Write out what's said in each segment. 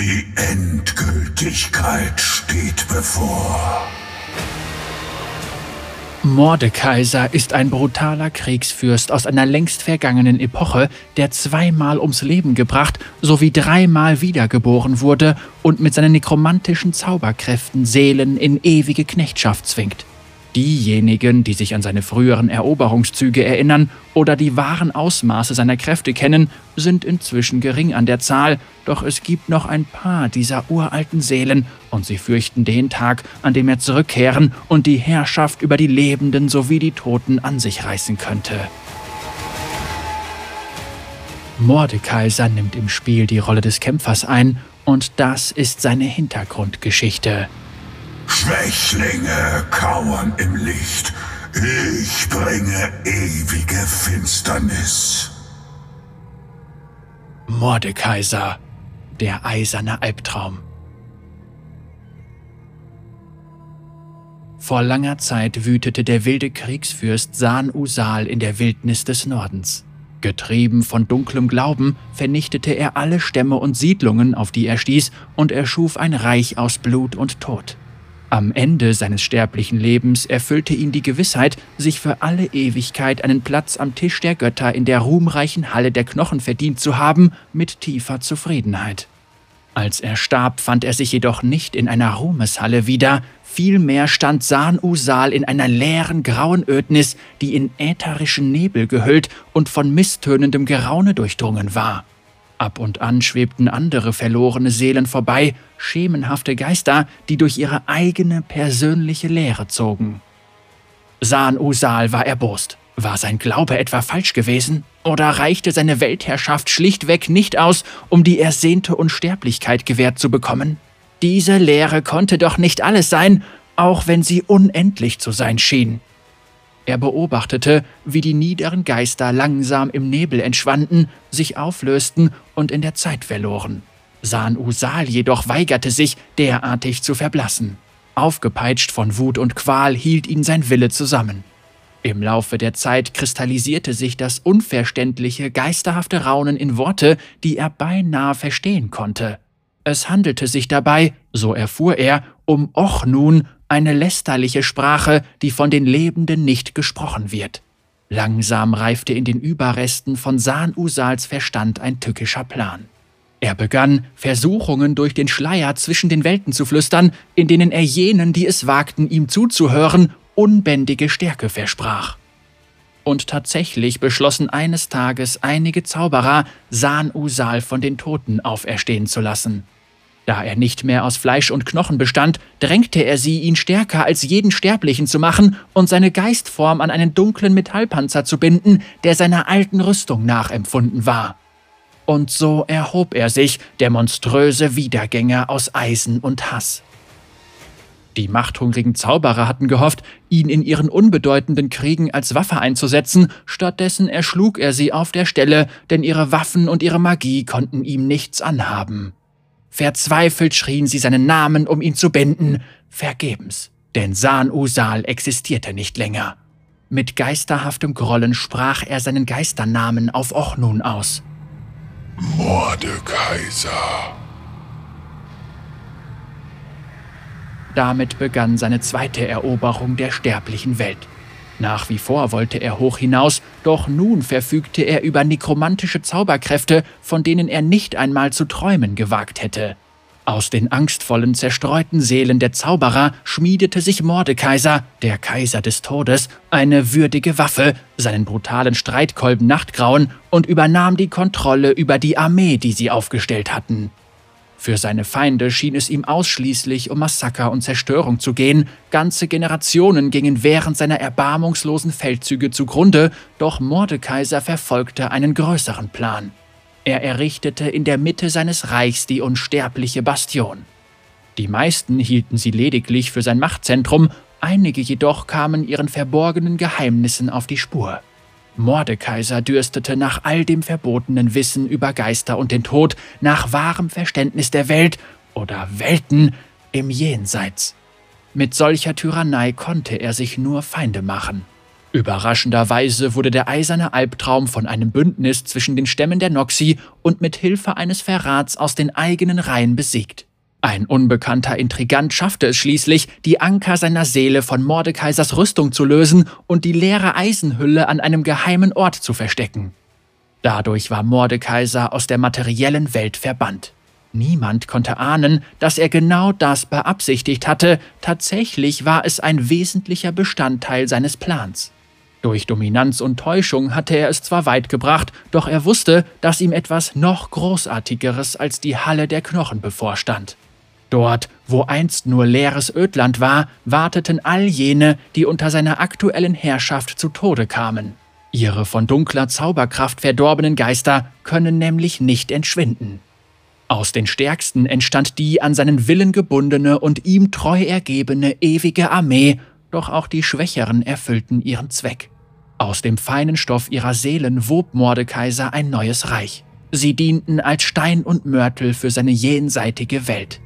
Die Endgültigkeit steht bevor. Mordekaiser ist ein brutaler Kriegsfürst aus einer längst vergangenen Epoche, der zweimal ums Leben gebracht sowie dreimal wiedergeboren wurde und mit seinen nekromantischen Zauberkräften Seelen in ewige Knechtschaft zwingt. Diejenigen, die sich an seine früheren Eroberungszüge erinnern oder die wahren Ausmaße seiner Kräfte kennen, sind inzwischen gering an der Zahl, doch es gibt noch ein paar dieser uralten Seelen, und sie fürchten den Tag, an dem er zurückkehren und die Herrschaft über die Lebenden sowie die Toten an sich reißen könnte. Mordekaiser nimmt im Spiel die Rolle des Kämpfers ein, und das ist seine Hintergrundgeschichte. Schwächlinge kauern im Licht. Ich bringe ewige Finsternis. Mordekaiser, der eiserne Albtraum. Vor langer Zeit wütete der wilde Kriegsfürst San Usal in der Wildnis des Nordens. Getrieben von dunklem Glauben vernichtete er alle Stämme und Siedlungen, auf die er stieß, und erschuf ein Reich aus Blut und Tod. Am Ende seines sterblichen Lebens erfüllte ihn die Gewissheit, sich für alle Ewigkeit einen Platz am Tisch der Götter in der ruhmreichen Halle der Knochen verdient zu haben, mit tiefer Zufriedenheit. Als er starb, fand er sich jedoch nicht in einer Ruhmeshalle wieder, vielmehr stand San Usal in einer leeren grauen Ödnis, die in ätherischen Nebel gehüllt und von misstönendem Geraune durchdrungen war. Ab und an schwebten andere verlorene Seelen vorbei, schemenhafte Geister, die durch ihre eigene persönliche Lehre zogen. San Usal war erbost. War sein Glaube etwa falsch gewesen? Oder reichte seine Weltherrschaft schlichtweg nicht aus, um die ersehnte Unsterblichkeit gewährt zu bekommen? Diese Lehre konnte doch nicht alles sein, auch wenn sie unendlich zu sein schien. Er beobachtete, wie die niederen Geister langsam im Nebel entschwanden, sich auflösten und in der Zeit verloren. San Usal jedoch weigerte sich, derartig zu verblassen. Aufgepeitscht von Wut und Qual hielt ihn sein Wille zusammen. Im Laufe der Zeit kristallisierte sich das unverständliche, geisterhafte Raunen in Worte, die er beinahe verstehen konnte. Es handelte sich dabei, so erfuhr er, um Ochnun, eine lästerliche Sprache, die von den Lebenden nicht gesprochen wird. Langsam reifte in den Überresten von San Usals Verstand ein tückischer Plan. Er begann, Versuchungen durch den Schleier zwischen den Welten zu flüstern, in denen er jenen, die es wagten, ihm zuzuhören, unbändige Stärke versprach. Und tatsächlich beschlossen eines Tages einige Zauberer, San Usal von den Toten auferstehen zu lassen. Da er nicht mehr aus Fleisch und Knochen bestand, drängte er sie, ihn stärker als jeden Sterblichen zu machen und seine Geistform an einen dunklen Metallpanzer zu binden, der seiner alten Rüstung nachempfunden war. Und so erhob er sich, der monströse Wiedergänger aus Eisen und Hass. Die machthungrigen Zauberer hatten gehofft, ihn in ihren unbedeutenden Kriegen als Waffe einzusetzen, stattdessen erschlug er sie auf der Stelle, denn ihre Waffen und ihre Magie konnten ihm nichts anhaben. Verzweifelt schrien sie seinen Namen, um ihn zu binden, vergebens, denn San Usal existierte nicht länger. Mit geisterhaftem Grollen sprach er seinen Geisternamen auf Ochnun aus. Mordekaiser. Damit begann seine zweite Eroberung der sterblichen Welt. Nach wie vor wollte er hoch hinaus, doch nun verfügte er über nekromantische Zauberkräfte, von denen er nicht einmal zu träumen gewagt hätte. Aus den angstvollen, zerstreuten Seelen der Zauberer schmiedete sich Mordekaiser, der Kaiser des Todes, eine würdige Waffe, seinen brutalen Streitkolben Nachtgrauen und übernahm die Kontrolle über die Armee, die sie aufgestellt hatten. Für seine Feinde schien es ihm ausschließlich um Massaker und Zerstörung zu gehen, ganze Generationen gingen während seiner erbarmungslosen Feldzüge zugrunde, doch Mordekaiser verfolgte einen größeren Plan. Er errichtete in der Mitte seines Reichs die unsterbliche Bastion. Die meisten hielten sie lediglich für sein Machtzentrum, einige jedoch kamen ihren verborgenen Geheimnissen auf die Spur. Mordekaiser dürstete nach all dem verbotenen Wissen über Geister und den Tod, nach wahrem Verständnis der Welt oder Welten im Jenseits. Mit solcher Tyrannei konnte er sich nur Feinde machen. Überraschenderweise wurde der eiserne Albtraum von einem Bündnis zwischen den Stämmen der Noxi und mit Hilfe eines Verrats aus den eigenen Reihen besiegt. Ein unbekannter Intrigant schaffte es schließlich, die Anker seiner Seele von Mordekaisers Rüstung zu lösen und die leere Eisenhülle an einem geheimen Ort zu verstecken. Dadurch war Mordekaiser aus der materiellen Welt verbannt. Niemand konnte ahnen, dass er genau das beabsichtigt hatte, tatsächlich war es ein wesentlicher Bestandteil seines Plans. Durch Dominanz und Täuschung hatte er es zwar weit gebracht, doch er wusste, dass ihm etwas noch Großartigeres als die Halle der Knochen bevorstand. Dort, wo einst nur leeres Ödland war, warteten all jene, die unter seiner aktuellen Herrschaft zu Tode kamen. Ihre von dunkler Zauberkraft verdorbenen Geister können nämlich nicht entschwinden. Aus den Stärksten entstand die an seinen Willen gebundene und ihm treu ergebene ewige Armee, doch auch die Schwächeren erfüllten ihren Zweck. Aus dem feinen Stoff ihrer Seelen wob Mordekaiser ein neues Reich. Sie dienten als Stein und Mörtel für seine jenseitige Welt.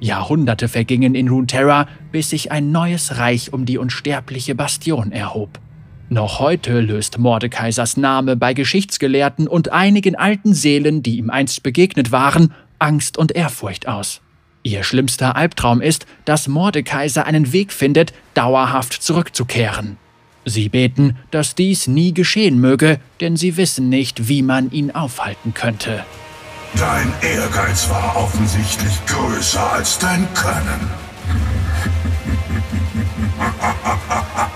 Jahrhunderte vergingen in Runeterra, bis sich ein neues Reich um die unsterbliche Bastion erhob. Noch heute löst Mordekaisers Name bei Geschichtsgelehrten und einigen alten Seelen, die ihm einst begegnet waren, Angst und Ehrfurcht aus. Ihr schlimmster Albtraum ist, dass Mordekaiser einen Weg findet, dauerhaft zurückzukehren. Sie beten, dass dies nie geschehen möge, denn sie wissen nicht, wie man ihn aufhalten könnte. Dein Ehrgeiz war offensichtlich größer als dein Können.